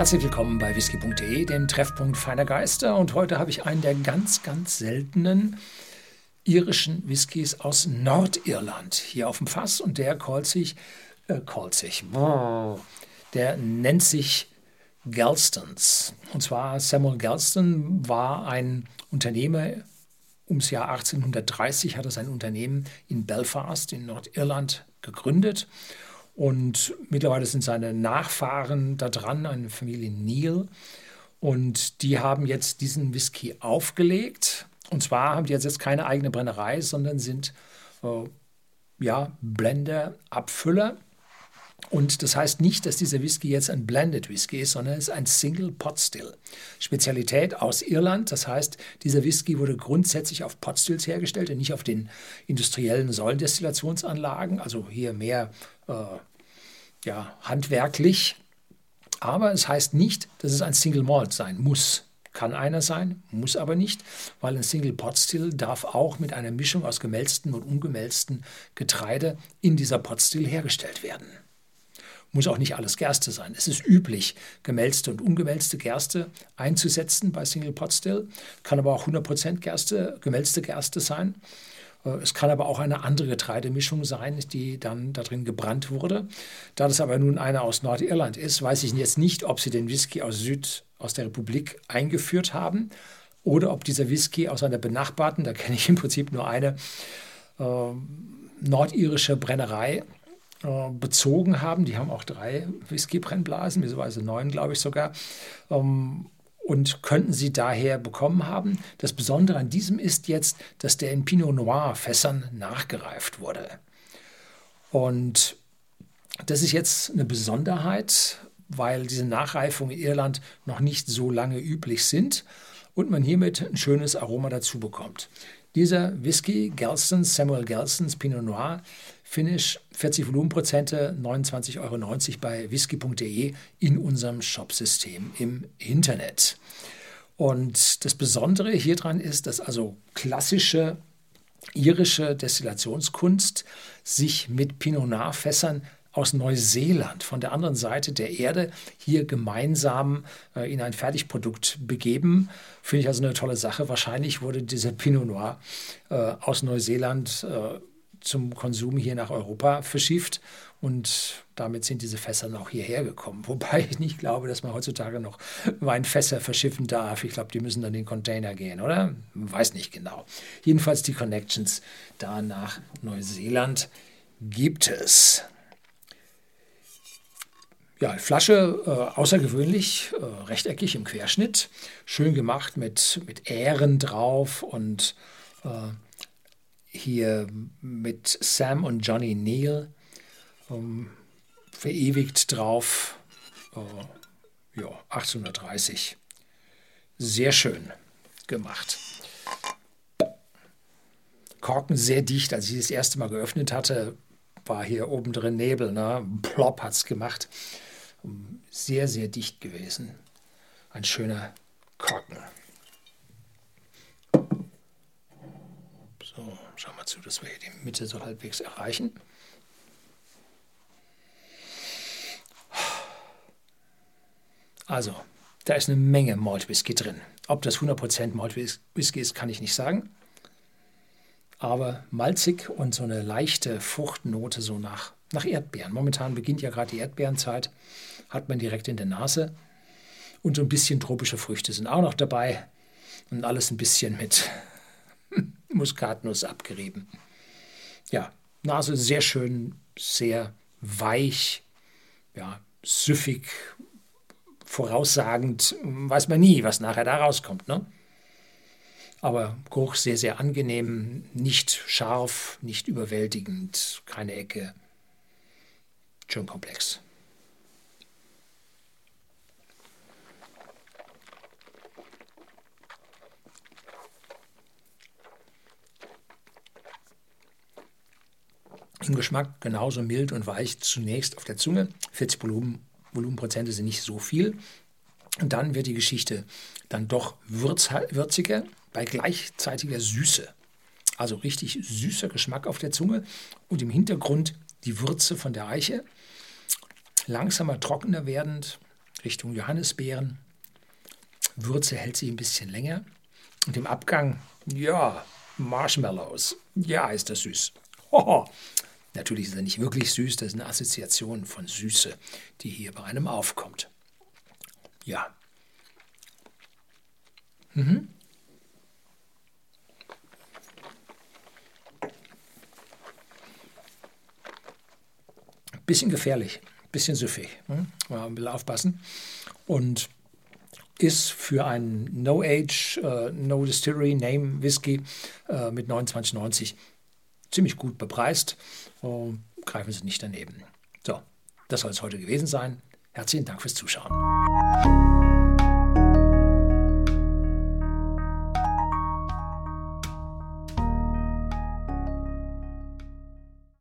Herzlich willkommen bei whisky.de, dem Treffpunkt feiner Geister. Und heute habe ich einen der ganz, ganz seltenen irischen Whiskys aus Nordirland hier auf dem Fass. Und der callt sich, äh, callt sich, der nennt sich Galstons. Und zwar Samuel Galston war ein Unternehmer ums Jahr 1830 hat er sein Unternehmen in Belfast in Nordirland gegründet und mittlerweile sind seine Nachfahren da dran, eine Familie Neal. Und die haben jetzt diesen Whisky aufgelegt. Und zwar haben die jetzt keine eigene Brennerei, sondern sind äh, ja, Blender, Abfüller. Und das heißt nicht, dass dieser Whisky jetzt ein Blended Whisky ist, sondern es ist ein Single Pot Still. Spezialität aus Irland. Das heißt, dieser Whisky wurde grundsätzlich auf Pot Stills hergestellt und nicht auf den industriellen Säulendestillationsanlagen. Also hier mehr äh, ja, handwerklich. Aber es heißt nicht, dass es ein Single Malt sein muss. Kann einer sein, muss aber nicht, weil ein Single Pot Still darf auch mit einer Mischung aus gemälzten und ungemälzten Getreide in dieser Pot Still hergestellt werden. Muss auch nicht alles Gerste sein. Es ist üblich, gemälzte und ungemälzte Gerste einzusetzen bei Single Pot Still. Kann aber auch 100% Gerste, gemälzte Gerste sein. Äh, es kann aber auch eine andere Getreidemischung sein, die dann da drin gebrannt wurde. Da das aber nun eine aus Nordirland ist, weiß ich jetzt nicht, ob sie den Whisky aus Süd, aus der Republik eingeführt haben oder ob dieser Whisky aus einer benachbarten, da kenne ich im Prinzip nur eine, äh, nordirische Brennerei äh, bezogen haben. Die haben auch drei Whisky-Brennblasen, beziehungsweise neun, glaube ich sogar. Ähm, und könnten sie daher bekommen haben. Das Besondere an diesem ist jetzt, dass der in Pinot Noir Fässern nachgereift wurde. Und das ist jetzt eine Besonderheit, weil diese Nachreifungen in Irland noch nicht so lange üblich sind und man hiermit ein schönes Aroma dazu bekommt. Dieser Whisky, Gelston, Samuel Gelston's Pinot Noir, Finish 40 Volumenprozente, 29,90 Euro bei whisky.de in unserem Shopsystem im Internet. Und das Besondere hier dran ist, dass also klassische irische Destillationskunst sich mit Pinot Noir Fässern aus Neuseeland von der anderen Seite der Erde hier gemeinsam äh, in ein Fertigprodukt begeben. Finde ich also eine tolle Sache. Wahrscheinlich wurde dieser Pinot Noir äh, aus Neuseeland äh, zum Konsum hier nach Europa verschifft und damit sind diese Fässer auch hierher gekommen. Wobei ich nicht glaube, dass man heutzutage noch Weinfässer verschiffen darf. Ich glaube, die müssen dann in den Container gehen, oder? Weiß nicht genau. Jedenfalls die Connections da nach Neuseeland gibt es. Ja, Flasche äh, außergewöhnlich, äh, rechteckig im Querschnitt, schön gemacht mit, mit Ähren drauf und äh, hier mit Sam und Johnny Neal ähm, verewigt drauf. Äh, ja, 1830. Sehr schön gemacht. Korken sehr dicht. Als ich das erste Mal geöffnet hatte, war hier oben drin Nebel. Ne? Plop hat es gemacht. Sehr, sehr dicht gewesen. Ein schöner Korken. So, schauen wir zu, dass wir hier die Mitte so halbwegs erreichen. Also, da ist eine Menge Malt Whisky drin. Ob das 100% Malt Whisky ist, kann ich nicht sagen. Aber malzig und so eine leichte Fruchtnote so nach, nach Erdbeeren. Momentan beginnt ja gerade die Erdbeerenzeit, hat man direkt in der Nase. Und so ein bisschen tropische Früchte sind auch noch dabei. Und alles ein bisschen mit Muskatnuss abgerieben. Ja, Nase sehr schön, sehr weich, ja, süffig, voraussagend, weiß man nie, was nachher da rauskommt. Ne? Aber Geruch sehr, sehr angenehm, nicht scharf, nicht überwältigend, keine Ecke, schön komplex. Im Geschmack genauso mild und weich zunächst auf der Zunge. 40 Volumen, Volumenprozente sind nicht so viel. Und dann wird die Geschichte dann doch würziger bei gleichzeitiger Süße. Also richtig süßer Geschmack auf der Zunge und im Hintergrund die Würze von der Eiche. Langsamer, trockener werdend, Richtung Johannisbeeren. Würze hält sich ein bisschen länger. Und im Abgang, ja, Marshmallows. Ja, ist das süß. Hoho. Natürlich ist er nicht wirklich süß, das ist eine Assoziation von Süße, die hier bei einem aufkommt. Ja. Mhm. Bisschen gefährlich, bisschen süffig. Hm? Mal ein bisschen aufpassen. Und ist für einen No-Age, uh, No-Distillery Name Whisky uh, mit 29,90 ziemlich gut bepreist. Uh, greifen Sie nicht daneben. So, das soll es heute gewesen sein. Herzlichen Dank fürs Zuschauen.